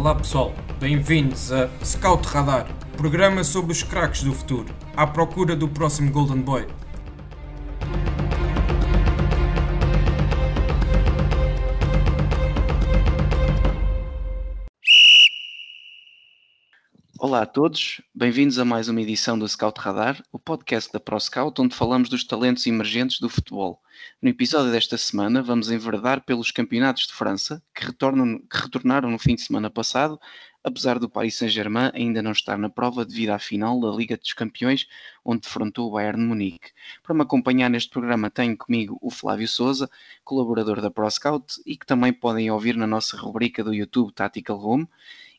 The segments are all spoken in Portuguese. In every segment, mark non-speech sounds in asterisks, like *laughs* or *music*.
Olá pessoal, bem-vindos a Scout Radar, programa sobre os craques do futuro, à procura do próximo Golden Boy. Olá a todos, bem-vindos a mais uma edição do Scout Radar, o podcast da ProScout, onde falamos dos talentos emergentes do futebol. No episódio desta semana, vamos enverdar pelos campeonatos de França, que, retornam, que retornaram no fim de semana passado, apesar do Paris Saint-Germain ainda não estar na prova devido à final da Liga dos Campeões, onde defrontou o Bayern de Munique. Para me acompanhar neste programa tenho comigo o Flávio Souza, colaborador da ProScout, e que também podem ouvir na nossa rubrica do YouTube Tactical Room,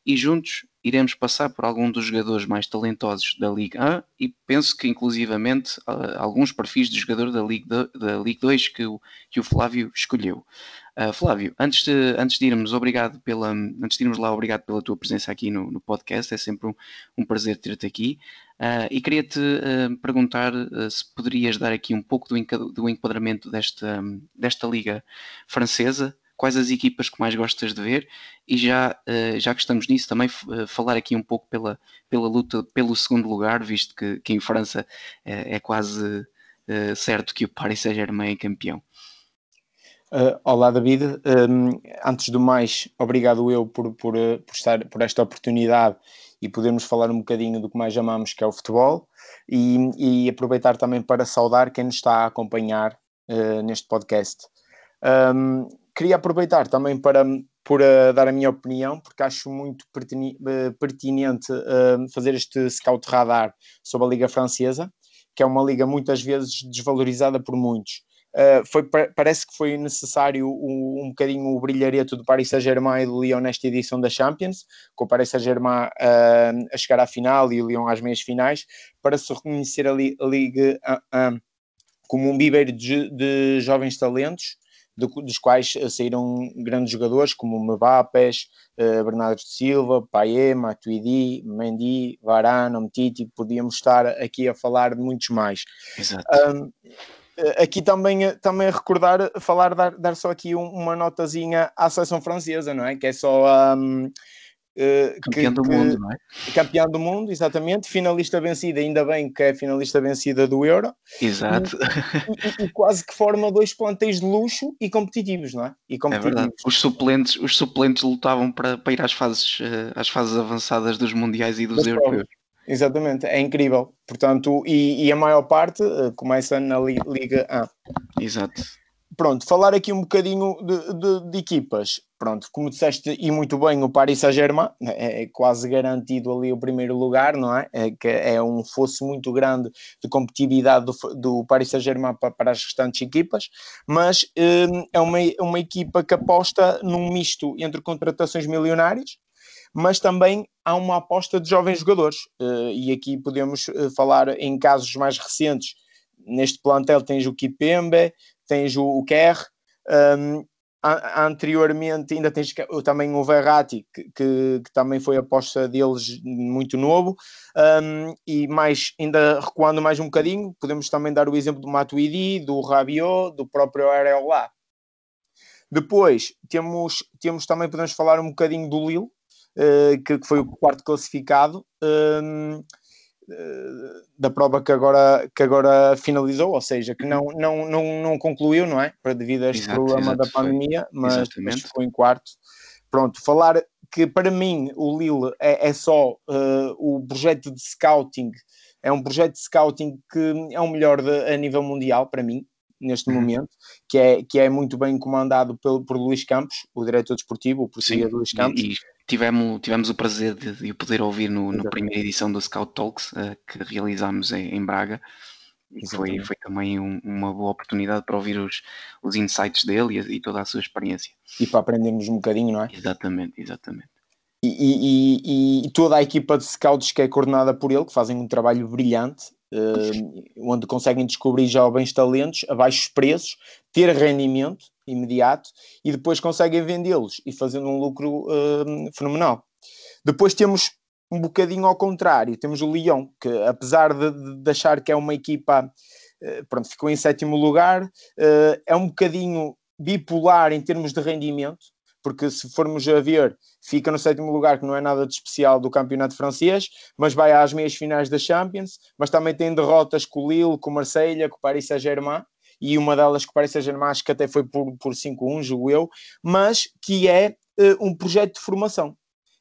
e juntos iremos passar por algum dos jogadores mais talentosos da Liga 1 e penso que inclusivamente alguns perfis de jogador da Liga, da Liga 2 que o, que o Flávio escolheu. Uh, Flávio, antes de, antes de irmos, obrigado pela, antes de irmos lá, obrigado pela tua presença aqui no, no podcast, é sempre um, um prazer ter-te aqui. Uh, e queria-te uh, perguntar se poderias dar aqui um pouco do, do enquadramento desta, desta liga francesa, quais as equipas que mais gostas de ver e já, uh, já que estamos nisso, também uh, falar aqui um pouco pela, pela luta pelo segundo lugar, visto que, que em França uh, é quase certo que o Paris Saint-Germain é campeão. olá David, um, antes do mais, obrigado eu por, por, por, estar, por esta oportunidade e podermos falar um bocadinho do que mais amamos, que é o futebol, e, e aproveitar também para saudar quem nos está a acompanhar neste podcast. Um, queria aproveitar também para por uh, dar a minha opinião, porque acho muito uh, pertinente uh, fazer este scout radar sobre a Liga Francesa, que é uma liga muitas vezes desvalorizada por muitos. foi, parece que foi necessário um, bocadinho o brilhareto do Paris Saint-Germain e do Lyon nesta edição da Champions, com o Paris Saint-Germain a chegar à final e o Lyon às meias finais, para se reconhecer a, li a Liga como um viveiro de, de jovens talentos dos quais eh, saíram grandes jogadores como Mbappé, uh, Bernardo Silva, Payet, Matuidi, Mendy, Varane, Umtiti, podíamos estar aqui a falar de muitos mais. Exato. Um, eh, aqui também, também recordar, falar, dar, dar só aqui um, uma notazinha à seleção francesa, não é? Que é só um, Uh, campeão que, do mundo, não é? Campeão do mundo, exatamente. Finalista vencida, ainda bem que é finalista vencida do Euro. Exato. E, e, e quase que forma dois plantéis de luxo e competitivos, não é? E competitivos. É verdade. Os suplentes, os suplentes lutavam para, para ir às fases, uh, às fases avançadas dos mundiais e dos europeus. Exatamente, é incrível. Portanto, e, e a maior parte uh, começa na Liga A. Exato pronto, falar aqui um bocadinho de, de, de, equipas. Pronto, como disseste e muito bem, o Paris Saint-Germain é, é quase garantido ali o primeiro lugar, não é? é que é um fosso muito grande de competitividade do, do Paris Saint-Germain para, para, as restantes equipas, mas hum, é uma, uma equipa que aposta num misto entre contratações milionárias, mas também há uma aposta de jovens jogadores, uh, e aqui podemos uh, falar em casos mais recentes. Neste plantel tens o Kipembe, tens o, o Kerr, um, anteriormente ainda tens também o Verratti, que, que, que, também foi aposta deles muito novo, um, e mais, ainda recuando mais um bocadinho, podemos também dar o exemplo do Matuidi, do Rabiot, do próprio Areola. Depois temos, temos também, podemos falar um bocadinho do Lille, uh, que, que, foi o quarto classificado. Um, da prova que agora, que agora finalizou, ou seja, que não, não, não, não concluiu, não é? Para devido a este exato, problema exato, da pandemia, mas, mas, ficou em quarto. Pronto, falar que para mim o Lille é, é só uh, o projeto de scouting, é um projeto de scouting que é o melhor de, a nível mundial para mim, neste uhum. momento, que é, que é muito bem comandado pelo, por Luís Campos, o diretor desportivo, o português Luís Campos. E, tivemos, tivemos o prazer de, de o poder ouvir no, na primeira edição do Scout Talks uh, que realizámos em, em Braga. E foi, foi também um, uma boa oportunidade para ouvir os, os insights dele e, e, toda a sua experiência. E para aprendermos um bocadinho, não é? Exatamente, exatamente. E, e, e, toda a equipa de scouts que é coordenada por ele, que fazem um trabalho brilhante, uh, onde conseguem descobrir jovens talentos a baixos preços, ter rendimento imediato e depois conseguem vendê-los e fazendo um lucro uh, fenomenal. Depois temos um bocadinho ao contrário, temos o Lyon, que apesar de, de achar que é uma equipa, uh, pronto, ficou em sétimo lugar, uh, é um bocadinho bipolar em termos de rendimento, porque se formos a ver, fica no sétimo lugar, que não é nada de especial do campeonato francês, mas vai às meias finais da Champions, mas também tem derrotas com o Lille, com o Marseille, com o Paris Saint-Germain, e uma delas que Paris Saint-Germain, acho que até foi por, por 5-1, julgo eu, mas que é uh, um projeto de formação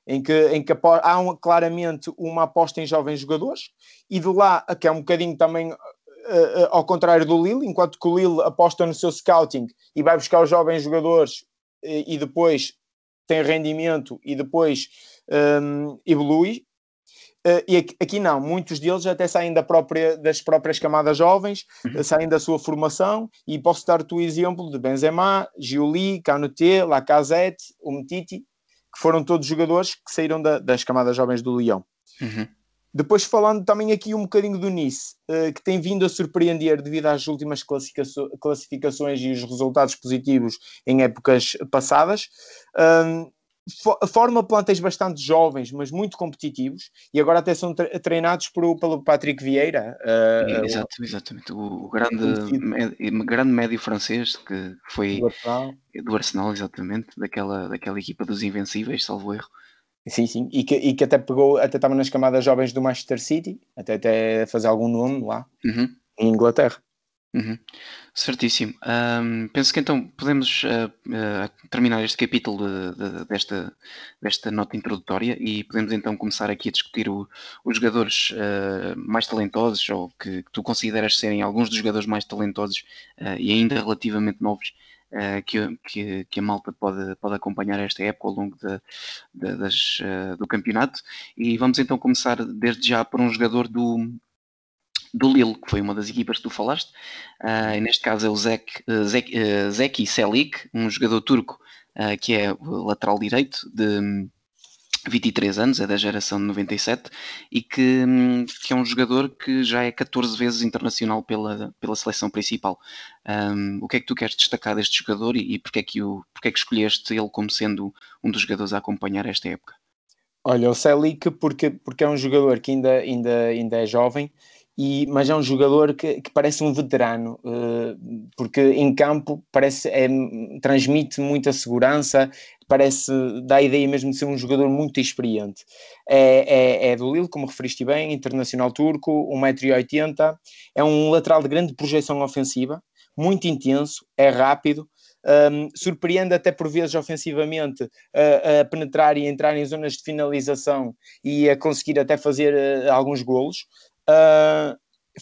em que, em que há um, claramente uma aposta em jovens jogadores, e de lá, que é um bocadinho também uh, uh, ao contrário do Lille, enquanto que o Lille aposta no seu scouting e vai buscar os jovens jogadores e, e depois tem rendimento e depois um, evolui. Uh, e aqui, aqui, não, muitos deles até saem da própria, das próprias camadas jovens, uhum. saem da sua formação, e posso dar-te o exemplo de Benzema, Giuli, Canute, Lacazette, Umtiti, que foram todos jogadores que saíram da, das camadas jovens do Leão. Uhum. Depois falando também aqui um bocadinho do Nice, uh, que tem vindo a surpreender devido às últimas classificações e os resultados positivos em épocas passadas. Um, forma plantéis bastante jovens, mas muito competitivos, e agora até são treinados por, pelo Patrick Vieira. Uh, Exato, exatamente. O, grande, médio, grande médio francês que foi do Arsenal. do Arsenal, exatamente, daquela, daquela equipa dos Invencíveis, salvo erro. Sim, sim, e que, e que até pegou, até estava nas camadas jovens do Manchester City, até, até fazer algum nome lá, uhum. em Inglaterra. Uhum. Certíssimo. Penso que então podemos uh, uh, terminar este capítulo de, de, desta, desta nota introdutória e podemos então começar aqui a discutir o, os jogadores uh, mais talentosos ou que, que, tu consideras serem alguns dos jogadores mais talentosos e ainda relativamente novos que, que, que, a malta pode, pode acompanhar esta época ao longo das, do campeonato. E vamos então começar desde já por um jogador do, do Lille, que foi uma das equipas que tu falaste, uh, neste caso é o Zek, uh, Zek, uh, Zeki Selik, um jogador turco que é lateral direito de 23 anos, é da geração de 97 e que, um, que é um jogador que já é 14 vezes internacional pela, pela seleção principal. Um, o que é que tu queres destacar deste jogador e, e porque, é que o, porque é que escolheste ele como sendo um dos jogadores a acompanhar esta época? Olha, o Selik porque, porque é um jogador que ainda, ainda, ainda é jovem e, mas é um jogador que, que parece um veterano, uh, porque em campo parece, é, transmite muita segurança, parece, dá a ideia mesmo de ser um jogador muito experiente. É, é, é do Lille, como referiste bem, internacional turco, 1,80m, é um lateral de grande projeção ofensiva, muito intenso, é rápido, um, surpreende até por vezes ofensivamente a, a, penetrar e entrar em zonas de finalização e a conseguir até fazer uh, alguns golos. Uh,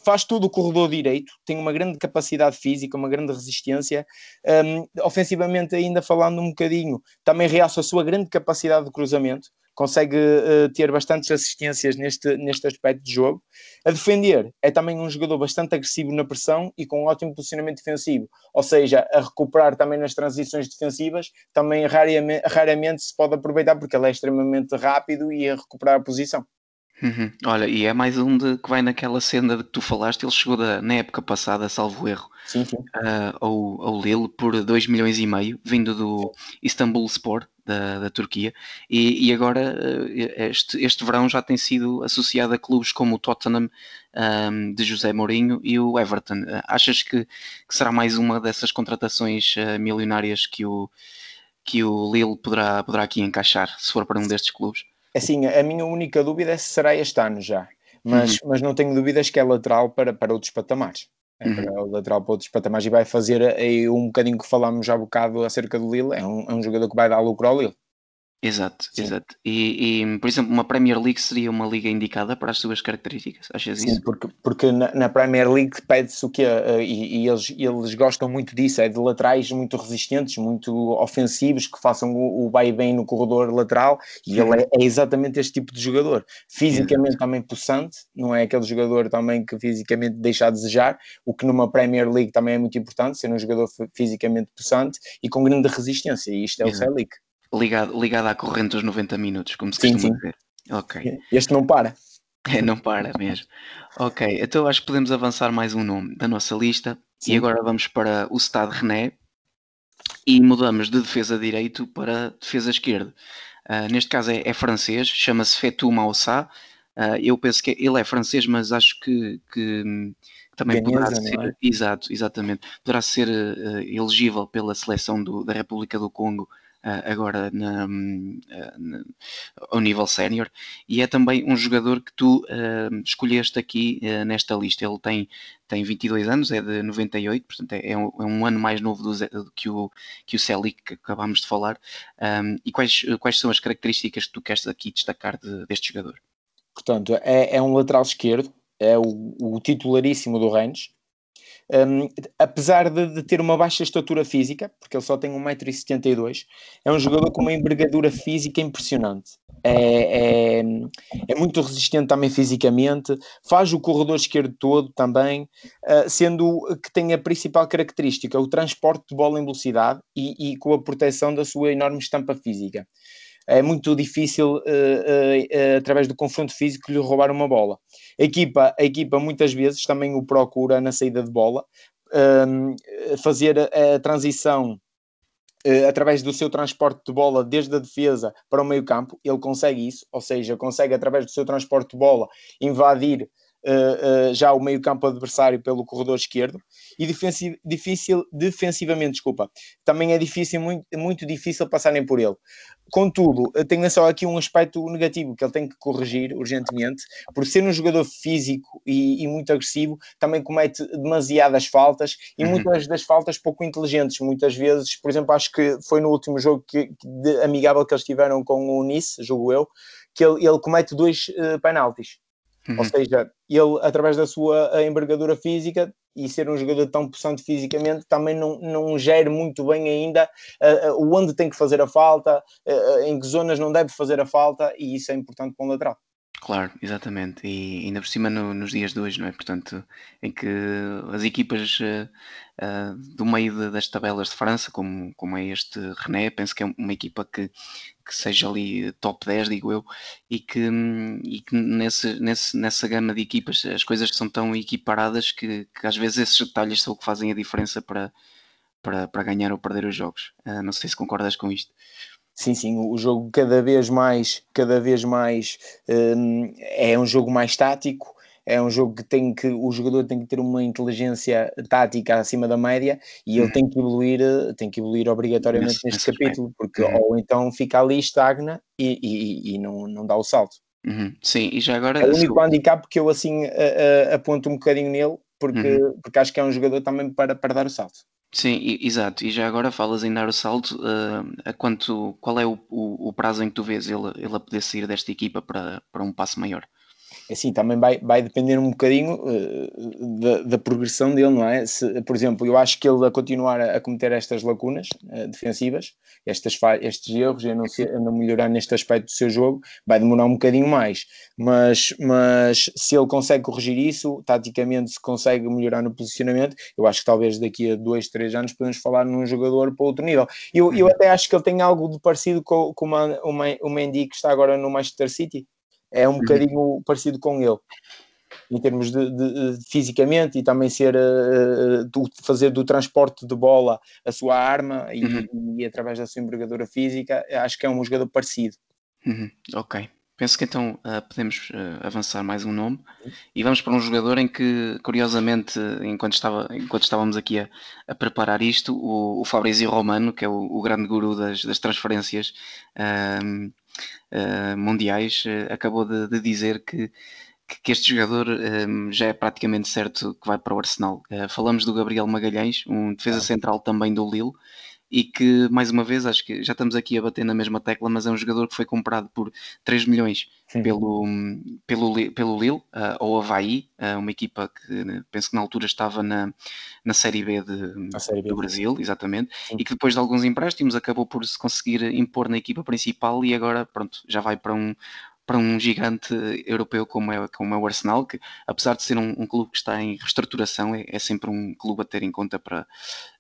faz todo o corredor direito, tem uma grande capacidade física, uma grande resistência. Um, ofensivamente, ainda falando um bocadinho, também realça a sua grande capacidade de cruzamento, consegue uh, ter bastantes assistências neste, neste aspecto de jogo. A defender, é também um jogador bastante agressivo na pressão e com um ótimo posicionamento defensivo, ou seja, a recuperar também nas transições defensivas, também raramente, raramente se pode aproveitar porque ele é extremamente rápido e a recuperar a posição. Uhum. Olha, e é mais um de, que vai naquela cena de que tu falaste, ele chegou da, na época passada, salvo erro, sim, sim. Uh, ao, ao Lille por 2 milhões e meio, vindo do Istanbul Sport, da, da Turquia, e, e agora uh, este, este verão já tem sido associado a clubes como o Tottenham um, de José Mourinho e o Everton. Uh, achas que, que, será mais uma dessas contratações milionárias que o, que o Lille poderá, poderá aqui encaixar, se for para um destes clubes? Assim, a minha única dúvida é se será este ano já, mas, uhum. mas não tenho dúvidas que é lateral para, para outros patamares. É uhum. lateral para outros patamares e vai fazer aí um bocadinho que falámos já há bocado acerca do Lille. É um, é um jogador que vai dar lucro ao Lille. Exato, Sim. exato. E, e, por exemplo, uma Premier League seria uma liga indicada para as suas características, achas Sim, isso? porque, porque na, na Premier League pede-se o que uh, e, e, eles, eles gostam muito disso, é de laterais muito resistentes, muito ofensivos, que façam o, o vai bem no corredor lateral, e ele é, é, exatamente este tipo de jogador. Fisicamente exato. também possante, não é aquele jogador também que fisicamente deixa a desejar, o que numa Premier League também é muito importante, ser um jogador fisicamente possante e com grande resistência, e isto é exato. o Celic ligado, ligado à corrente dos 90 minutos, como se sim, costuma sim. dizer. Ok. Este não para. *laughs* É, não para mesmo. Ok, então acho que podemos avançar mais um nome da nossa lista. Sim. E agora vamos para o Stade René e mudamos de defesa direito para defesa esquerda. Uh, neste caso é, é francês, chama-se Fetou Maussá. Uh, eu penso que ele é francês, mas acho que, que, que também Ganheza, poderá ser, é? exato, exatamente, poderá ser uh, elegível pela seleção do, da República do Congo agora na, na, ao nível sénior, e é também um jogador que tu escolheste aqui nesta lista. Ele tem, tem 22 anos, é de 98, portanto é, é, um, é um ano mais novo do, que o, que o Celic que acabámos de falar. e quais, quais são as características que tu queres aqui destacar de, deste jogador? Portanto, é, é um lateral esquerdo, é o, o titularíssimo do Rennes, um, apesar de, de, ter uma baixa estatura física, porque ele só tem 1,72m, é um jogador com uma envergadura física impressionante. É, é, é, muito resistente também fisicamente, faz o corredor esquerdo todo também, uh, sendo que tem a principal característica o transporte de bola em velocidade e, e com a proteção da sua enorme estampa física é muito difícil, uh, uh, uh, através do confronto físico, lhe roubar uma bola. A equipa, a equipa muitas vezes também o procura na saída de bola, ehm, fazer a, a transição através do seu transporte de bola desde a defesa para o meio campo, ele consegue isso, ou seja, consegue através do seu transporte de bola invadir uh, uh, já o meio-campo adversário pelo corredor esquerdo e defensiv difícil, defensivamente, desculpa, também é difícil, muito, muito difícil passarem por ele. Contudo, tenho só aqui um aspecto negativo que ele tem que corrigir urgentemente, por ser um jogador físico e, e muito agressivo, também comete demasiadas faltas e uhum. muitas das faltas pouco inteligentes. Muitas vezes, por exemplo, acho que foi no último jogo que, de, amigável que eles tiveram com o Nice, jogo eu, que ele, ele comete dois uh, penaltis Uhum. Ou seja, ele, através da sua envergadura física e ser um jogador tão possante fisicamente, também não, não gera muito bem ainda uh, onde tem que fazer a falta, uh, em que zonas não deve fazer a falta, e isso é importante para um lateral. Claro, exatamente. E ainda por cima no- nos dias de hoje, não é? Portanto, em que as equipas eh, eh, do meio das tabelas de França, como, como é este René, penso que é uma equipa que, que seja ali top 10, digo eu, e que, e que nesse, nesse, nessa gama de equipas as coisas são tão equiparadas que, que às vezes esses detalhes são o que fazem a diferença para, para, para ganhar ou perder os jogos. Eh, não sei se concordas com isto. Sim, sim, o jogo cada vez mais, cada vez mais um, é um jogo mais tático, é um jogo que tem que o jogador tem que ter uma inteligência tática acima da média e ele uhum. tem que evoluir, tem que evoluir obrigatoriamente neste, neste capítulo, porque uhum. ou então fica ali estagna e, e, e não, não dá o salto. Uhum. Sim, e já agora. É o único handicap que eu assim a, a, aponto um bocadinho nele, porque, uhum. porque acho que é um jogador também para, para dar o salto. Sim, exato. E já agora falas em dar o salto, uh, a quanto, qual é o, o, o, prazo em que tu vês ele, ele a poder sair desta equipa para, para um passo maior? É assim, também vai, vai depender um bocadinho uh, da, da, progressão dele, não é? Se, por exemplo, eu acho que ele a continuar a, a cometer estas lacunas uh, defensivas, estas estes erros, e a não, a não melhorar neste aspecto do seu jogo, vai demorar um bocadinho mais. Mas, mas se ele consegue corrigir isso, taticamente, se consegue melhorar no posicionamento, eu acho que talvez daqui a dois, três anos podemos falar num jogador para outro nível. Eu, eu até acho que ele tem algo de parecido com, com uma, uma, o Mendy que está agora no Manchester City é um uhum. bocadinho parecido com ele em termos de, de, de fisicamente e também ser uh, do, fazer do transporte de bola a sua arma e, uhum. e, através da sua envergadura física, acho que é um jogador parecido. Uhum. Ok. Penso que então uh, podemos uh, avançar mais um nome e vamos para um jogador em que, curiosamente, enquanto, estava, enquanto estávamos aqui a, a preparar isto, o, o Fabrizio Romano, que é o, o grande guru das, das transferências, uh, mundiais, uh, acabou de, de dizer que, que, este jogador um, já é praticamente certo que vai para o Arsenal. Uh, falamos do Gabriel Magalhães, um defesa central também do Lille, e que, mais uma vez, acho que já estamos aqui a bater na mesma tecla, mas é um jogador que foi comprado por 3 milhões pelo, pelo, pelo Lille, uh, ou Havaí, uh, uma equipa que né, penso que na altura estava na, na Série B, de, série B. do Brasil, exatamente, Sim. e que depois de alguns empréstimos acabou por se conseguir impor na equipa principal e agora, pronto, já vai para um, para um gigante europeu como é, como é o Arsenal, que apesar de ser um, um clube que está em reestruturação, é, é, sempre um clube a ter em conta para,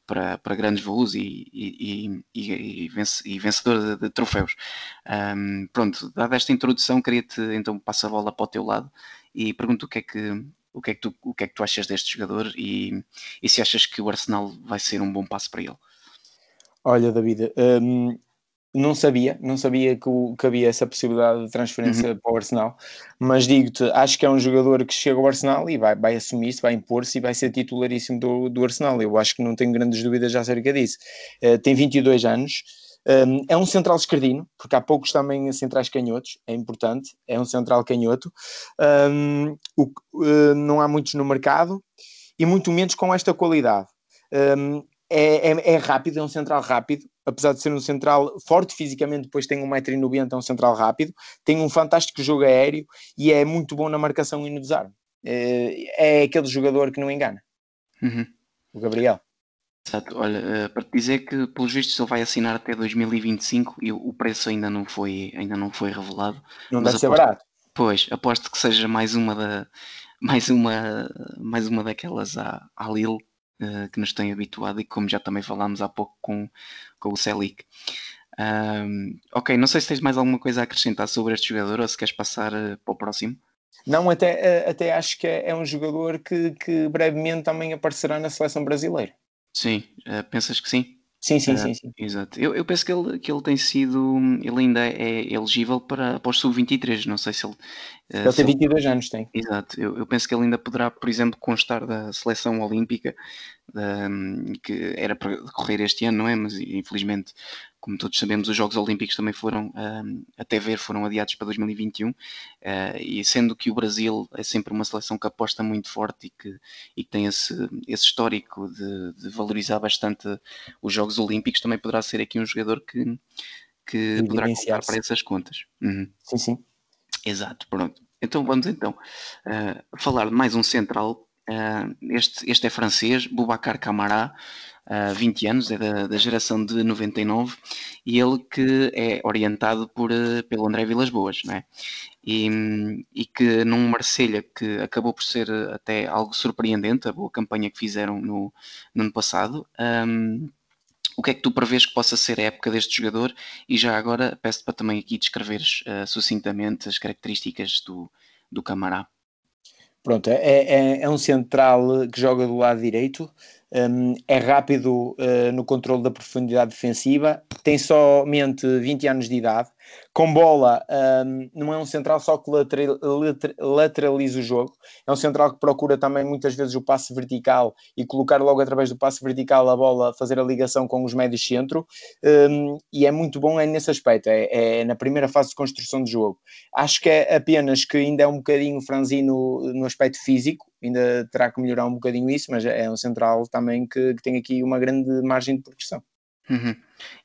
para, para grandes voos e, e, e, e, vencedor de, de troféus. Um, pronto, dada esta introdução, queria-te então passar a bola para o teu lado e pergunto o que é que o que é que tu, o que é que tu achas deste jogador e, e se achas que o Arsenal vai ser um bom passo para ele? Olha, David, um, não sabia, não sabia que, o, que havia essa possibilidade de transferência uhum. para o Arsenal, mas digo-te, acho que é um jogador que chega ao Arsenal e vai, vai assumir isso, vai impor-se e vai ser titularíssimo do, do Arsenal. Eu acho que não tenho grandes dúvidas acerca disso. Uh, tem 22 anos, Um, é um central esquerdino, porque há poucos também centrais canhotos, é importante, é um central canhoto. Um, o, uh, não há muitos no mercado e muito menos com esta qualidade. Um, é, é, é, rápido, é um central rápido, apesar de ser um central forte fisicamente, depois tem 1,90m, é um central rápido, tem um fantástico jogo aéreo e é muito bom na marcação e no desarme. É, é aquele jogador que não engana. Uhum. O Gabriel. Exato, olha, eh, para te dizer que pelos vistos ele vai assinar até 2025 e o preço ainda não foi, ainda não foi revelado. Não deve ser aposto, barato. Pois, aposto que seja mais uma da *laughs* mais uma, mais uma daquelas à, à Lille uh, que nos tem habituado e como já também falámos há pouco com, com o Celic. Um, ok, não sei se tens mais alguma coisa a acrescentar sobre este jogador ou se queres passar uh, para o próximo. Não, até, até acho que é, é um jogador que, que brevemente também aparecerá na seleção brasileira. Sim, uh, pensas que sim? Sim, sim, uh, sim, sim. Exato. Eu, eu penso que ele, que ele tem sido, ele ainda é elegível para, os sub-23, não sei se ele... Uh, ele tem 22 ele... anos, tem. Exato. Eu, eu penso que ele ainda poderá, por exemplo, constar da seleção olímpica, da, que era para decorrer este ano, não é? Mas infelizmente como todos sabemos, os Jogos Olímpicos também foram, um, até ver, foram adiados para 2021, uh, e sendo que o Brasil é sempre uma seleção que aposta muito forte e que, e que tem esse, esse histórico de, de, valorizar bastante os Jogos Olímpicos, também poderá ser aqui um jogador que, que poderá contar para essas contas. Uhum. Sim, sim. Exato, pronto. Então vamos então uh, falar de mais um central. Uh, este, este é francês, Boubacar Camara, há 20 anos, é da, da, geração de 99, e ele que é orientado por, eh, pelo André Vilas Boas, não é? E, e que num Marselha que acabou por ser até algo surpreendente, a boa campanha que fizeram no, no ano passado, um, o que é que tu prevês que possa ser a época deste jogador? E já agora peço-te para também aqui descreveres uh, sucintamente as características do, do Camará. Pronto, é, é, é, um central que joga do lado direito, um, é rápido uh, no controle da profundidade defensiva, tem somente 20 anos de idade, com bola, um, não é um central só que lateraliza o jogo, é um central que procura também muitas vezes o passe vertical e colocar logo através do passe vertical a bola, fazer a ligação com os médios centro, um, e é muito bom é nesse aspecto, é, é, na primeira fase de construção de jogo. Acho que é apenas que ainda é um bocadinho franzino no aspecto físico, ainda terá que melhorar um bocadinho isso, mas é um central também que, que tem aqui uma grande margem de progressão. Uhum.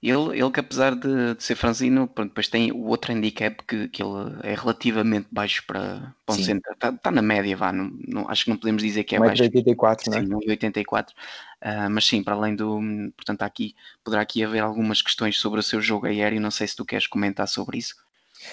Ele, ele que apesar de, de ser franzino, pronto, depois tem o outro handicap que, que ele é relativamente baixo para, para um centro. Está tá na média, vá. Não, não, acho que não podemos dizer que é baixo. 84, sim, não é? 84. Uh, mas sim, para além do. Portanto, aqui poderá aqui haver algumas questões sobre o seu jogo aéreo. Não sei se tu queres comentar sobre isso.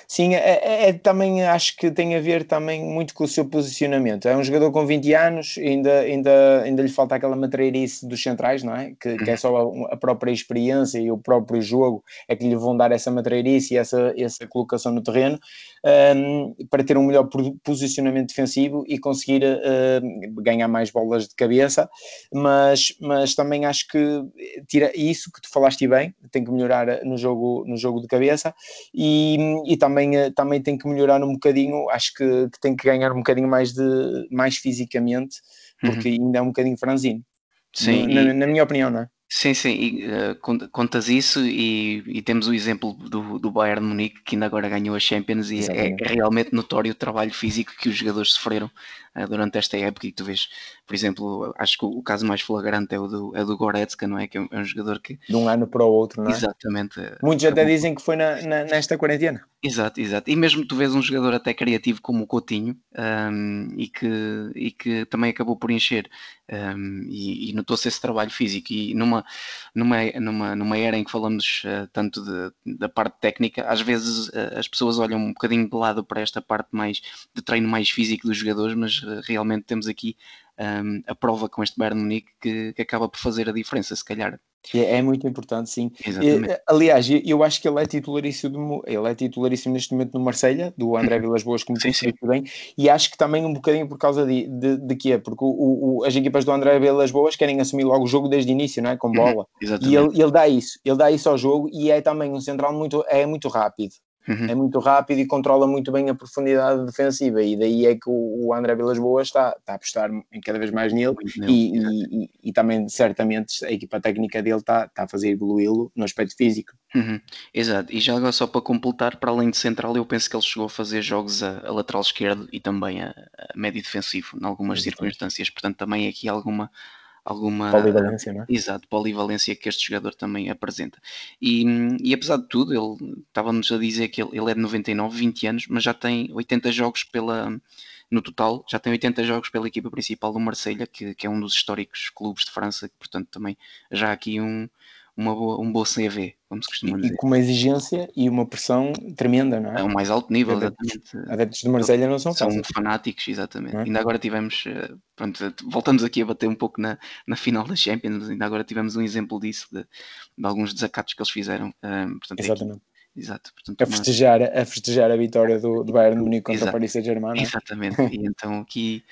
Sim, é, é, é, também acho que tem a ver também muito com o seu posicionamento. É um jogador com 20 anos, ainda, ainda, ainda lhe falta aquela matreirice dos centrais, não é? Que, que é só a, a, própria experiência e o próprio jogo é que lhe vão dar essa matreirice e essa, essa colocação no terreno um, para ter um melhor posicionamento defensivo e conseguir uh, ganhar mais bolas de cabeça. Mas, mas também acho que tira isso que tu falaste bem, tem que melhorar no jogo, no jogo de cabeça e, e também, eh, também tem que melhorar um bocadinho, acho que, que tem que ganhar um bocadinho mais, de, mais fisicamente, porque uhum. ainda é um bocadinho franzino. Sim, na, e... na, minha opinião, não é? Sim, sim, e, uh, contas isso e, e, temos o exemplo do, do Bayern Munique que ainda agora ganhou a Champions e é, é, realmente notório o trabalho físico que os jogadores sofreram durante esta época e tu vês, por exemplo, acho que o, caso mais flagrante é o do, é do Goretzka, não é? Que é um, é um, jogador que... De um ano para o outro, não é? Exatamente. Muitos até dizem que foi na, na, nesta quarentena. Exato, exato. E mesmo tu vês um jogador até criativo como o Coutinho um, e, que, e que também acabou por encher um, e, e notou-se esse trabalho físico e numa, numa, numa, numa era em que falamos uh, tanto de, da parte técnica, às vezes uh, as pessoas olham um bocadinho de lado para esta parte mais de treino mais físico dos jogadores, mas uh, realmente temos aqui um, a prova com este Bayern Munique que, que acaba por fazer a diferença, se calhar. É, é muito importante, sim. Exatamente. E, aliás, eu acho que ele é titularíssimo, ele é titularíssimo neste momento no Marselha, do André uhum. Vilas Boas, como sim, sim. bem, e acho que também um bocadinho por causa de, de, de quê? Porque o, o, as equipas do André Vilas Boas querem assumir logo o jogo desde o início, não é? Com uhum. bola. E ele, ele dá isso, ele dá isso ao jogo e é também um central muito, é muito rápido. Uhum. É muito rápido e controla muito bem a profundidade defensiva, e daí é que o, André Vilas Boas está, está a apostar em cada vez mais nele, e, e, e, e, também certamente a equipa técnica dele está, está a fazer evoluí-lo no aspecto físico. Uhum. Exato, e já agora só para completar, para além de central, eu penso que ele chegou a fazer jogos a, a lateral esquerdo e também a, a médio defensivo, em algumas circunstâncias, portanto também aqui alguma alguma polivalência, não é? Exato, polivalência que este jogador também apresenta. E, e apesar de tudo, ele estávamos a dizer que ele, ele é de 99, 20 anos, mas já tem 80 jogos pela no total, já tem 80 jogos pela equipa principal do Marselha, que, que é um dos históricos clubes de França, que portanto também já aqui um, uma boa, um bom CV, como se costuma dizer. E com uma exigência e uma pressão tremenda, não é? É o mais alto nível, adeptos, exatamente. Adeptos de Marselha não são São fanáticos, exatamente. É? Ainda agora tivemos, eh, pronto, voltamos aqui a bater um pouco na, na final da Champions, ainda agora tivemos um exemplo disso, de, de alguns desacatos que eles fizeram. Um, eh, portanto, exatamente. Exato. Portanto, a, festejar, a festejar a vitória do, do Bayern Munique contra o Paris Saint-Germain. É? Exatamente. *laughs* e então aqui,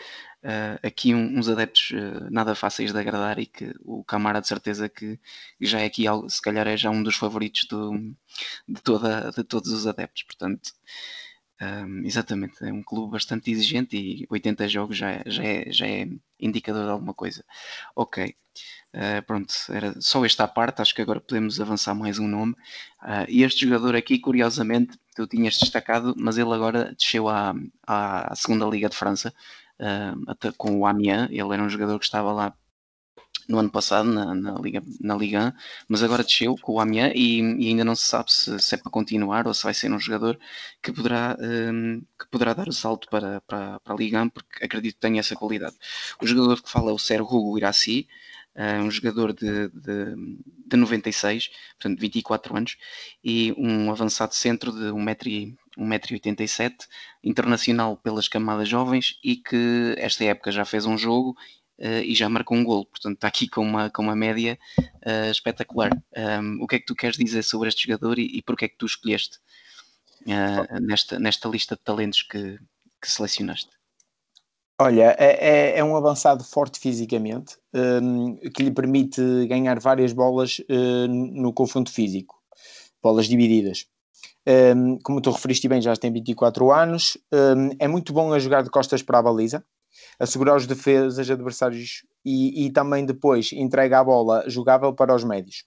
uh, aqui uns adeptos uh, nada fáceis de agradar e que o Camara de certeza que já é aqui, se calhar é já um dos favoritos do, de, toda, de todos os adeptos. Portanto, um, exatamente, é um clube bastante exigente e 80 jogos já, é, já, é, já é indicador de alguma coisa. Ok. Uh, pronto, era só esta à parte, acho que agora podemos avançar mais um nome. Uh, e este jogador aqui, curiosamente, tu tinhas destacado, mas ele agora desceu à, à segunda Liga de França uh, com o Amiens. Ele era um jogador que estava lá no ano passado na, na, Liga, na Liga 1, mas agora desceu com o Amiens e, e ainda não se sabe se, se, é para continuar ou se vai ser um jogador que poderá, um, que poderá dar o salto para, para, para a Liga 1, porque acredito que tem essa qualidade. O jogador que fala é o Sérgio Hugo Iraci, uh, um jogador de, de, de 96, portanto 24 anos, e um avançado centro de 1,87m, internacional pelas camadas jovens e que esta época já fez um jogo uh, e já marcou um gol. Portanto, está aqui com uma, com uma média uh, espetacular. Um, o que é que tu queres dizer sobre este jogador e, e porquê é que tu escolheste uh, nesta, nesta lista de talentos que, que selecionaste? Olha, é, é, é um avançado forte fisicamente, um, que lhe permite ganhar várias bolas uh, no confronto físico, bolas divididas. Um, como tu referiste bem, já tem 24 anos, um, é muito bom a jogar de costas para a baliza, assegurar os defesas adversários e, e também depois entrega a bola jogável para os médios.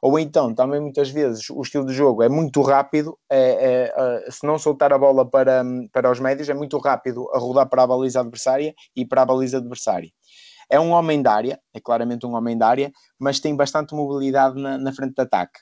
Ou então, também muitas vezes, o estilo de jogo é muito rápido, é, é, é, se não soltar a bola para, para os médios, é muito rápido a rodar para a baliza adversária e para a baliza adversária. É um homem de área, é claramente um homem de área, mas tem bastante mobilidade na, na frente de ataque.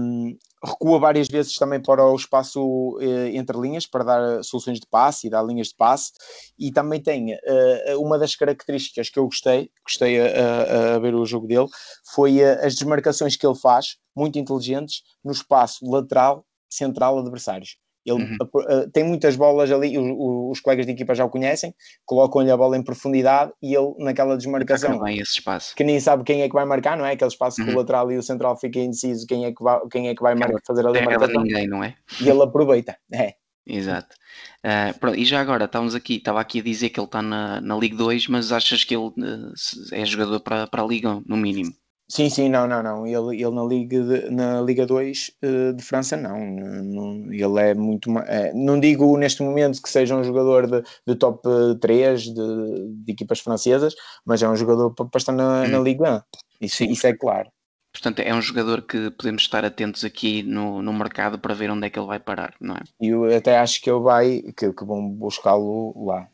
Um, recua várias vezes também para o espaço eh, entre linhas para dar soluções de passe e dar linhas de passe e também tem uh, uma das características que eu gostei, gostei a, a, a ver o jogo dele, foi uh, as desmarcações que ele faz, muito inteligentes, no espaço lateral central adversários. Ele uhum. uh, tem muitas bolas ali, os, os, colegas de equipa já o conhecem, colocam-lhe a bola em profundidade e ele naquela desmarcação. Bem esse espaço. Que nem sabe quem é que vai marcar, não é? Aquele espaço uhum. que o lateral e o central fica indeciso quem é que vai, quem é que vai marcar, fazer a demarcação. ninguém, não é? E ele aproveita. *laughs* É. Exato. Uh, pronto, e já agora, estávamos aqui, estava aqui a dizer que ele está na, na Liga 2, mas achas que ele uh, é jogador para, para a Liga, no mínimo? Sim, sim, não, não, não. Ele, ele na Liga de, na Liga 2 uh, eh, de França não. não. Ele é muito é, não digo neste momento que seja um jogador de, de top 3 de, de, equipas francesas, mas é um jogador para, estar na, na hum. Liga 1. Isso, isso é claro. Portanto, é um jogador que podemos estar atentos aqui no, no mercado para ver onde é que ele vai parar, não é? E eu até acho que ele vai, que, que vão buscá-lo lá.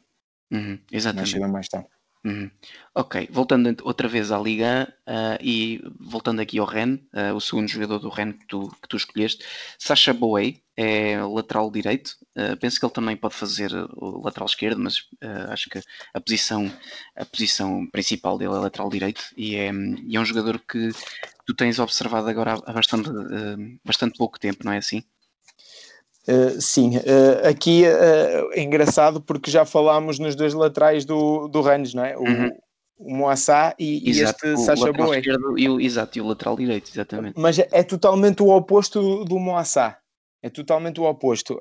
Uhum, exatamente. Mais mais tarde. Uhum. Ok, voltando outra vez à Liga uh, e voltando aqui ao Ren, uh, o segundo jogador do Ren que tu, que tu escolheste, Sacha Boey, é lateral direito. Uh, penso que ele também pode fazer o lateral esquerdo, mas acho que a posição, a posição principal dele é lateral direito e é, e é um jogador que tu tens observado agora há bastante, bastante pouco tempo, não é assim? Uh, sim, uh, aqui uh, é engraçado porque já falámos nos dois laterais do, do Rennes, não é? O, uhum. o Moassá e, e este Sacha Boé. E o, exato, e o lateral direito, exatamente. Mas é totalmente o oposto do, Moassá. É totalmente o oposto.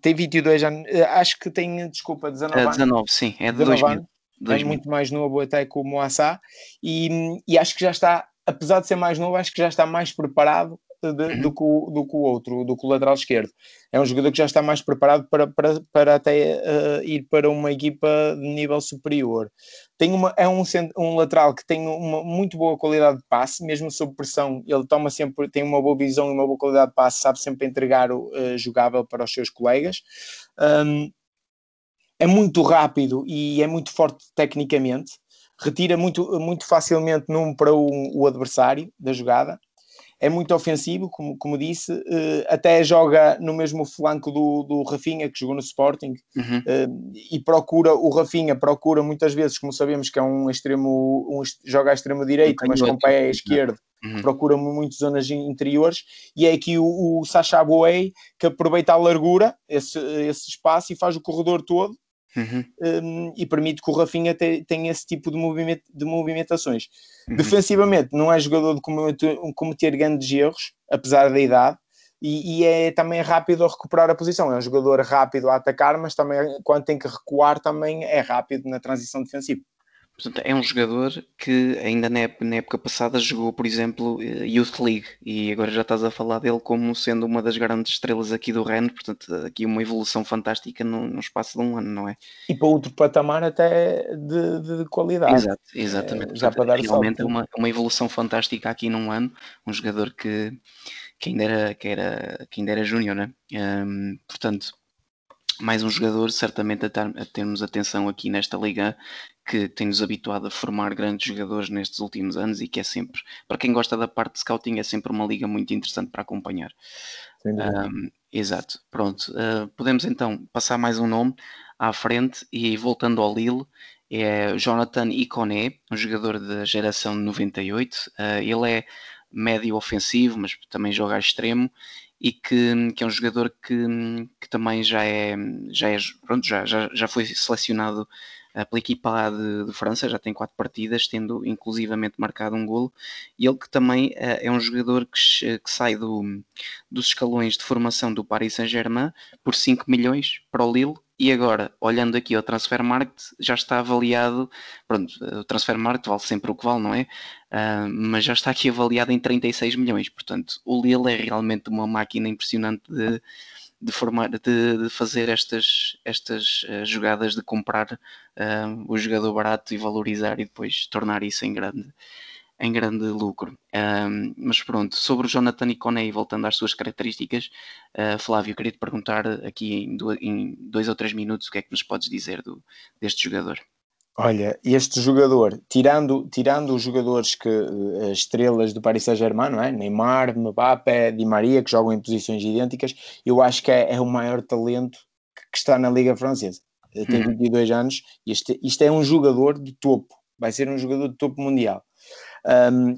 tem 22 anos, acho que tem, desculpa, 19 anos. 19, sim, é de 2000. Anos. É muito mais novo até que o Moassá e, e acho que já está, apesar de ser mais novo, acho que já está mais preparado de, do, que o, do que o outro, do que o lateral esquerdo. É um jogador que já está mais preparado para, para, para até uh, ir para uma equipa de nível superior. Tem uma, é um, um lateral que tem uma muito boa qualidade de passe, mesmo sob pressão, ele toma sempre, tem uma boa visão e uma boa qualidade de passe, sabe sempre entregar o uh, jogável para os seus colegas. Um, é muito rápido e é muito forte tecnicamente retira muito, muito facilmente num para um, o adversário da jogada, é muito ofensivo, como, como disse, uh, até joga no mesmo flanco do, do Rafinha, que jogou no Sporting, uhum. uh, e procura, o Rafinha procura muitas vezes, como sabemos que é um extremo, um, joga a extremo direito, mas com pé esquerdo, uhum. procura muito zonas interiores, e é aqui o, o Sacha Boey que aproveita a largura, esse, esse espaço, e faz o corredor todo, Uhum. Um, e permite que o Rafinha tenha esse tipo de, movimento, de movimentações. Uhum. Defensivamente, não é jogador de cometer, cometer grandes erros, apesar da idade, e, e, é também rápido a recuperar a posição. É um jogador rápido a atacar, mas também quando tem que recuar, também é rápido na transição defensiva. Portanto, é um jogador que ainda na época, na época, passada jogou, por exemplo, eh, Youth League e agora já estás a falar dele como sendo uma das grandes estrelas aqui do Rennes, portanto, aqui uma evolução fantástica no, no, espaço de um ano, não é? E para outro patamar até de, de qualidade. Exato, exatamente. É, já para dar realmente é uma, uma evolução fantástica aqui num ano, um jogador que, que ainda era, que era, que ainda era júnior, né? Um, portanto, mais um jogador certamente a termos atenção aqui nesta liga que tem-nos habituado a formar grandes jogadores nestes últimos anos e que é sempre, para quem gosta da parte de scouting, é sempre uma liga muito interessante para acompanhar. Um, exato, pronto. Uh, podemos então passar mais um nome à frente e voltando ao Lille, é Jonathan Iconé, um jogador da geração de 98. Uh, ah, ele é médio ofensivo, mas também joga a extremo e que, que é um jogador que, que também já é, já, é pronto, já, já, já foi selecionado pela equipa de, de, França, já tem quatro partidas, tendo inclusivamente marcado um golo, e ele que também uh, é um jogador que, que sai do, dos escalões de formação do Paris Saint-Germain por 5 milhões para o Lille, e agora, olhando aqui ao Transfer Market, já está avaliado, pronto, o Transfer Market vale sempre o que vale, não é? Uh, mas já está aqui avaliado em 36 milhões, portanto, o Lille é realmente uma máquina impressionante de, de, formar, de, de fazer estas, estas uh, jogadas de comprar uh, o jogador barato e valorizar e depois tornar isso em grande, em grande lucro. Um, mas pronto, sobre o Jonathan Iconé, voltando às suas características, uh, Flávio, queria te perguntar aqui em, do, em, dois ou três minutos o que é que nos podes dizer do, deste jogador. Olha, este jogador, tirando, tirando os jogadores que as estrelas do Paris Saint-Germain, não é? Neymar, Mbappé, Di Maria, que jogam em posições idênticas, eu acho que é, é o maior talento que, está na Liga Francesa. Tem 22 uhum. anos e este, isto é um jogador de topo, vai ser um jogador de topo mundial. Um,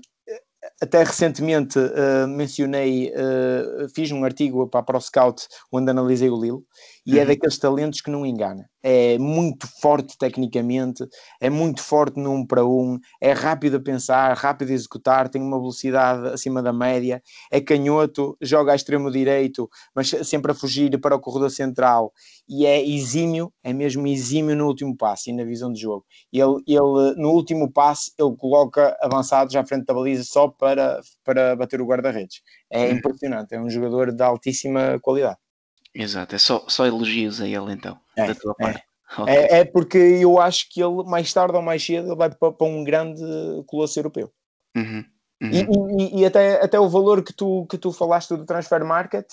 até recentemente uh, mencionei, uh, fiz um artigo para a ProScout onde analisei o Lille e é uhum. é daqueles talentos que não engana. É muito forte tecnicamente, é muito forte no um para um, é rápido a pensar, rápido a executar, tem uma velocidade acima da média, é canhoto, joga a extremo direito, mas sempre a fugir para o corredor central e é exímio, é mesmo exímio no último passe e na visão de jogo. Ele, ele no último passe, ele coloca avançados à frente da baliza só para, para bater o guarda-redes. É uhum. impressionante, é um jogador de altíssima qualidade. Exato, é só, só elogios a ele então, é, da tua é. parte. *laughs* Okay. É, é, porque eu acho que ele, mais tarde ou mais cedo, ele vai para, para um grande colosso europeu. Uhum, uhum. E, e, e, até, até o valor que tu, que tu falaste do transfer market,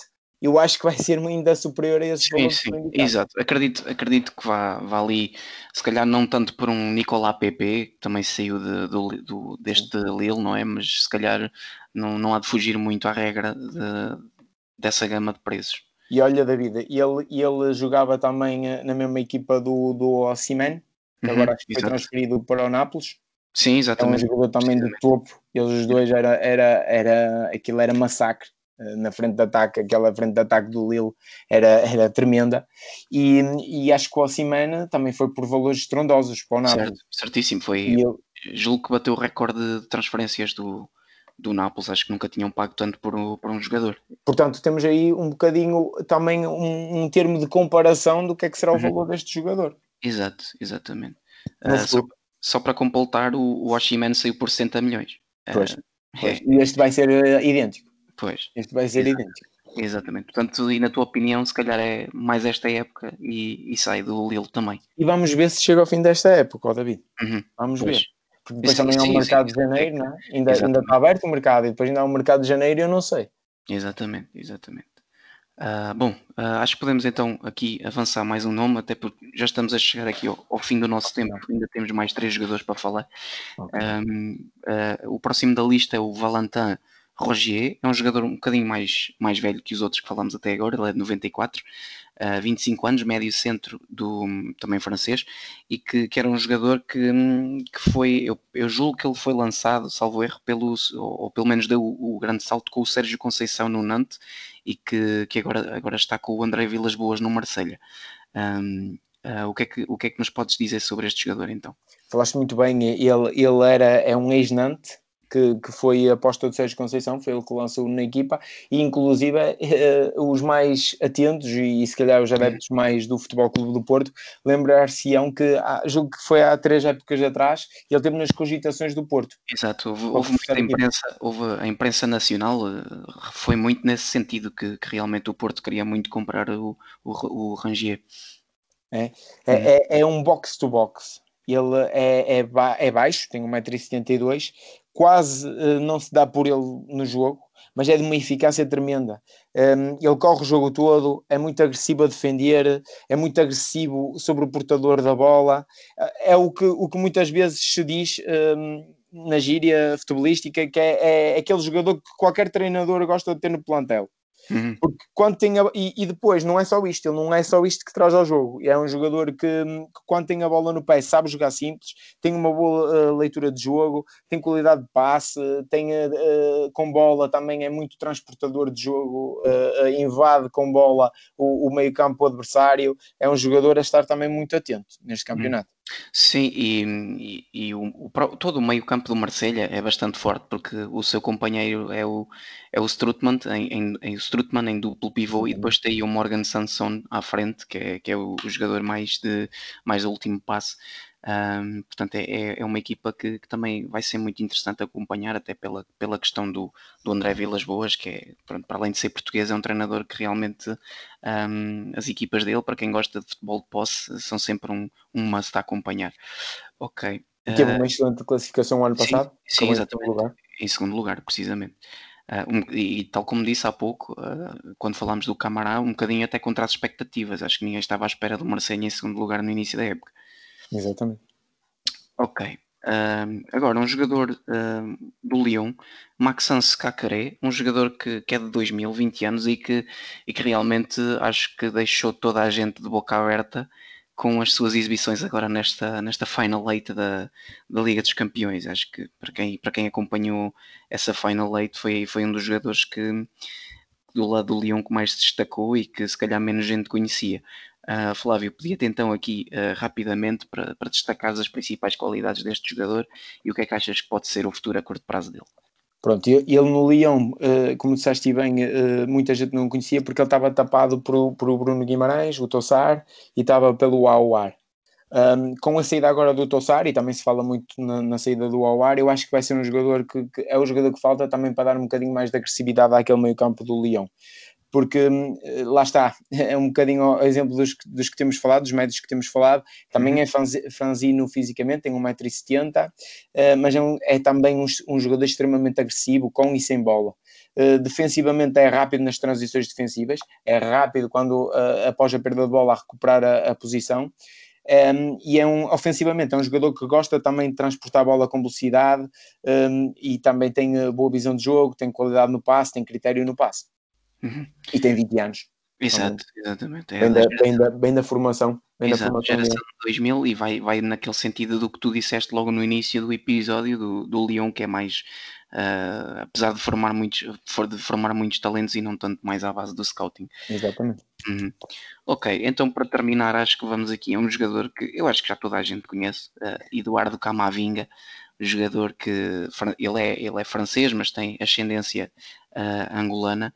eu acho que vai ser ainda superior a esse sim, sim, exato. Acredito, acredito que vá, vá ali, se calhar não tanto por um Nicolás Pepe, que também saiu de, do, do, deste Lille, não é? Mas se calhar não, não há de fugir muito à regra de, dessa gama de preços. E olha, David, ele, ele jogava também eh, na mesma equipa do, do Ossiman, que uhum, agora foi exato. transferido para o Nápoles. Sim, exatamente. É um jogador também de topo. Eles os dois era, era, era aquilo era massacre eh, na frente de ataque, aquela frente de ataque do Lille era, era tremenda. E, e acho que o Ossiman também foi por valores estrondosos para o Nápoles. Certo, certíssimo, foi. Eu, julgo que bateu o recorde de transferências do, do Nápoles, acho que nunca tinham pago tanto por, por um jogador. Portanto, temos aí um bocadinho também um, um termo de comparação do que é que será o uhum. valor deste jogador. Exato, exatamente. Uh, só, só, para completar, o, o Oshiman saiu por 60 milhões. Pois, uh, pois. É. E este vai ser uh, idêntico. Pois. Isto vai ser Exato. idêntico. Exatamente. Portanto, e na tua opinião, se calhar é mais esta época e, e sai do Lille também. E vamos ver se chega ao fim desta época, ó David. Uhum. Vamos pois. ver. Porque depois também há um mercado sim, de janeiro, não é? Ainda, ainda está aberto o mercado e depois ainda há um mercado de janeiro e eu não sei. Exatamente, exatamente. Uh, bom, uh, acho que podemos então aqui avançar mais um nome, até porque já estamos a chegar aqui ao, ao fim do nosso tempo, ainda temos mais três jogadores para falar. Okay. Um, uh, o próximo da lista é o Valentin Rogier, é um jogador um bocadinho mais, mais velho que os outros que falamos até agora, ele é de 94, uh, 25 anos, médio centro do também francês, e que, que era um jogador que, que foi, eu, eu julgo que ele foi lançado, salvo erro, pelo, ou, ou pelo menos deu o, o, grande salto com o Sérgio Conceição no Nantes e que, que agora, agora está com o André Vilas Boas no Marselha. Um, Uh, o, que é que, o que é que nos podes dizer sobre este jogador então? Falaste muito bem, ele, ele era, é um ex-Nantes, que, que foi a aposta do Sérgio Conceição, foi ele que lançou na equipa, e inclusive uh, os mais atentos, e se calhar os adeptos mais do Futebol Clube do Porto, lembrar-se-ão que, há, julgo que foi há três épocas atrás, ele teve nas cogitações do Porto. Exato, houve, houve muita imprensa, houve a imprensa nacional, uh, foi muito nesse sentido que, que, realmente o Porto queria muito comprar o, o, o Rangier. É, é, é, é um box-to-box. Ele é, é, ba é baixo, tem 1,72m, quase uh, não se dá por ele no jogo, mas é de uma eficácia tremenda. Um, ele corre o jogo todo, é muito agressivo a defender, é muito agressivo sobre o portador da bola. Eh, é o que, o que muitas vezes se diz um, na gíria futebolística, que é, é aquele jogador que qualquer treinador gosta de ter no plantel. Uhum. Porque quando tem a, e, e, depois não é só isto, ele não é só isto que traz ao jogo. É um jogador que, que quando tem a bola no pé sabe jogar simples, tem uma boa uh, leitura de jogo, tem qualidade de passe, tem uh, com bola também é muito transportador de jogo, uh, invade com bola o, o meio-campo adversário. É um jogador a estar também muito atento neste uhum. campeonato. Uhum. Sim, e, e, e o, o, todo o meio-campo do Marselha é bastante forte porque o seu companheiro é o, é o Strutman em, em, em, Strutman em duplo pivô e depois tem o Morgan Sanson à frente, que é, que é o, o jogador mais de mais último passe. Um, portanto, é, é, é uma equipa que, que, também vai ser muito interessante acompanhar, até pela, pela questão do, do André Vilas Boas, que é, pronto, para além de ser português, é um treinador que realmente um, as equipas dele, para quem gosta de futebol de posse, são sempre um, um must a acompanhar. Ok. Teve uma ah, excelente classificação ano passado. Sim, sim exatamente. Em segundo, lugar. em segundo lugar, precisamente. Uh, um, e, tal como disse há pouco, uh, quando falámos do Camará, um bocadinho até contra as expectativas. Acho que ninguém estava à espera do Marseille em segundo lugar no início da época. Exatamente. Ok. agora, um jogador do Lyon, Maxence Cacaré, um jogador que, que é de 2000, 20 anos e que, e que realmente acho que deixou toda a gente de boca aberta com as suas exibições agora nesta, nesta Final Eight da, da Liga dos Campeões. Acho que para quem, para quem acompanhou essa Final Eight foi, foi um dos jogadores que do lado do Lyon que mais se destacou e que se calhar menos gente conhecia. Uh, Flávio, podia-te então aqui uh, rapidamente para, para destacar as principais qualidades deste jogador e o que é que achas que pode ser o futuro a curto prazo dele? Pronto, ele no Lyon, uh, como disseste bem, muita gente não conhecia porque ele estava tapado por, por o Bruno Guimarães, o Tossar, e estava pelo Aouar. Um, com a saída agora do Tossar, e também se fala muito na, na saída do Aouar, eu acho que vai ser um jogador que, que, é o jogador que falta também para dar um bocadinho mais de agressividade àquele meio campo do Lyon porque hum, lá está, *laughs* é um bocadinho o exemplo dos, dos que temos falado, dos médios que temos falado, também é franzino fisicamente, tem 1,70m, uh, mas é, um, é também um, um, jogador extremamente agressivo, com e sem bola. Uh, defensivamente é rápido nas transições defensivas, é rápido quando, uh, após a perda de bola, a recuperar a, a posição. Um, e é um, ofensivamente é um jogador que gosta também de transportar a bola com velocidade um, e também tem boa visão de jogo, tem qualidade no passe, tem critério no passe. Uhum. E tem 20 anos. Exato, exatamente. É bem, da, bem, da, bem, da, formação. Bem Exato, da formação geração de 2000 e vai, vai naquele sentido do que tu disseste logo no início do episódio do, do Leão, que é mais, uh, apesar de formar, muitos, de formar muitos talentos e não tanto mais à base do scouting. Exatamente. Uhum. Ok, então para terminar, acho que vamos aqui a um jogador que eu acho que já toda a gente conhece, uh, Eduardo Camavinga, jogador que ele é, ele é francês, mas tem ascendência uh, angolana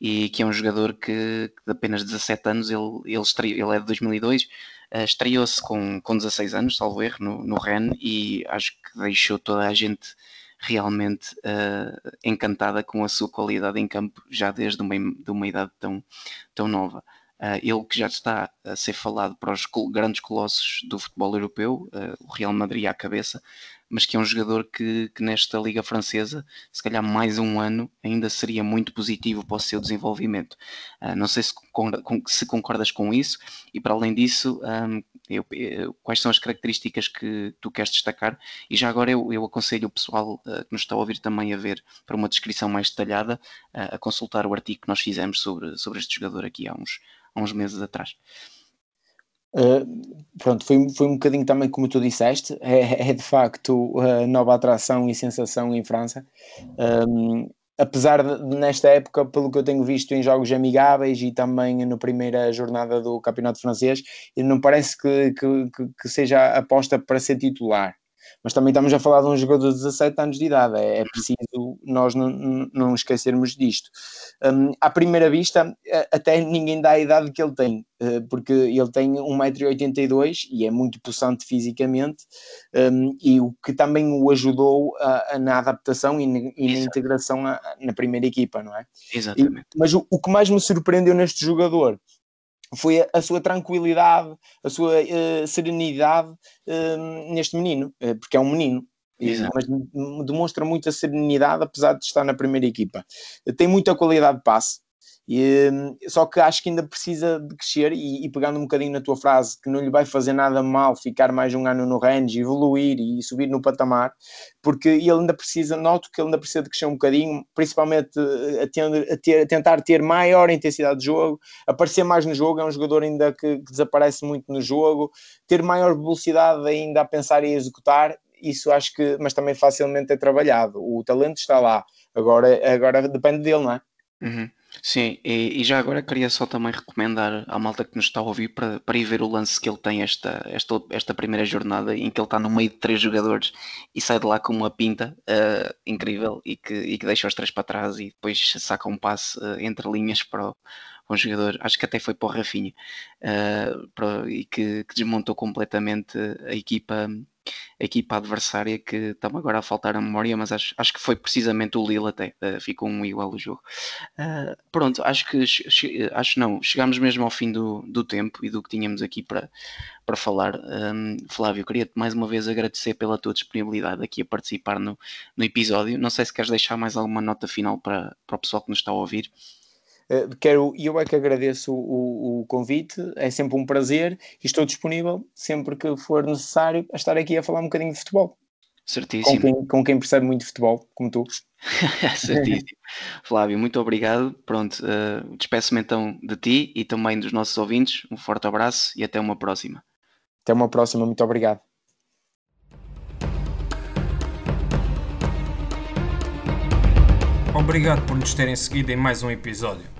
e que é um jogador que, que de apenas 17 anos, ele, ele, estreou, ele é de 2002, uh, eh, estreou-se com, com 16 anos, salvo erro, no, no Rennes e acho que deixou toda a gente realmente uh, encantada com a sua qualidade em campo já desde uma, de uma idade tão, tão nova. Uh, ele que já está a ser falado para os grandes colossos do futebol europeu, uh, o Real Madrid à cabeça, mas que é um jogador que, que, nesta Liga Francesa, se calhar mais um ano, ainda seria muito positivo para o seu desenvolvimento. Uh, não sei se, se, concordas com isso, e para além disso, um, eu, eu, quais são as características que tu queres destacar? E já agora eu, eu aconselho o pessoal que nos está a ouvir também a ver para uma descrição mais detalhada, a consultar o artigo que nós fizemos sobre, sobre este jogador aqui há uns há uns meses atrás. Uh, pronto, foi, foi um bocadinho também como tu disseste, *laughs* é, é de facto a nova atração e sensação em França. Um, apesar de, nesta época, pelo que eu tenho visto em jogos amigáveis e também na primeira jornada do Campeonato Francês, não parece que, que, que seja aposta para ser titular mas também estamos a falar de um jogador de 17 anos de idade, é, é preciso nós não, não esquecermos disto. Um, à primeira vista, até ninguém dá a idade que ele tem, eh, porque ele tem 1,82m e é muito possante fisicamente, um, e o que também o ajudou a, a, na adaptação e, na, e na integração a, na primeira equipa, não é? Exatamente. E, mas o, o que mais me surpreendeu neste jogador foi a, a, sua tranquilidade, a sua uh, serenidade uh, neste menino, uh, porque é um menino. Mas demonstra muita serenidade, apesar de estar na primeira equipa. Tem muita qualidade de passe, e, só que acho que ainda precisa de crescer e, e, pegando um bocadinho na tua frase, que não lhe vai fazer nada mal ficar mais um ano no range, evoluir e subir no patamar, porque ele ainda precisa, noto que ele ainda precisa de crescer um bocadinho, principalmente a, ter, a, ter, a tentar ter maior intensidade de jogo, aparecer mais no jogo, é um jogador ainda que, que desaparece muito no jogo, ter maior velocidade ainda a pensar e executar, isso acho que, mas também facilmente é trabalhado. O talento está lá, agora, agora depende dele, não é? Uhum. Sim, e, e já agora queria só também recomendar à malta que nos está a ouvir para, para ir ver o lance que ele tem esta, esta, esta primeira jornada, em que ele está no meio de três jogadores e sai de lá com uma pinta uh, incrível e que, e que deixa os três para trás e depois saca um passe uh, entre linhas para o, para um jogador, acho que até foi para o Rafinha, uh, para, e que, que desmontou completamente a equipa equipa adversária que está-me agora a faltar a memória, mas acho, acho que foi precisamente o Lille até, uh, ficou um igual o jogo. Uh, pronto, acho que acho não, chegámos mesmo ao fim do, do tempo e do que tínhamos aqui para, para falar. Um, Flávio, queria-te mais uma vez agradecer pela tua disponibilidade aqui a participar no, no episódio. Não sei se queres deixar mais alguma nota final para, para o pessoal que nos está a ouvir. Uh, quero, eu é que agradeço o, o, convite, é sempre um prazer e estou disponível sempre que for necessário a estar aqui a falar um bocadinho de futebol. Certíssimo. Com quem, com quem percebe muito de futebol, como tu. *laughs* Certíssimo. Flávio, muito obrigado. Pronto, uh, despeço-me então de ti e também dos nossos ouvintes. Um forte abraço e até uma próxima. Até uma próxima, muito obrigado. Obrigado por nos terem seguido em mais um episódio.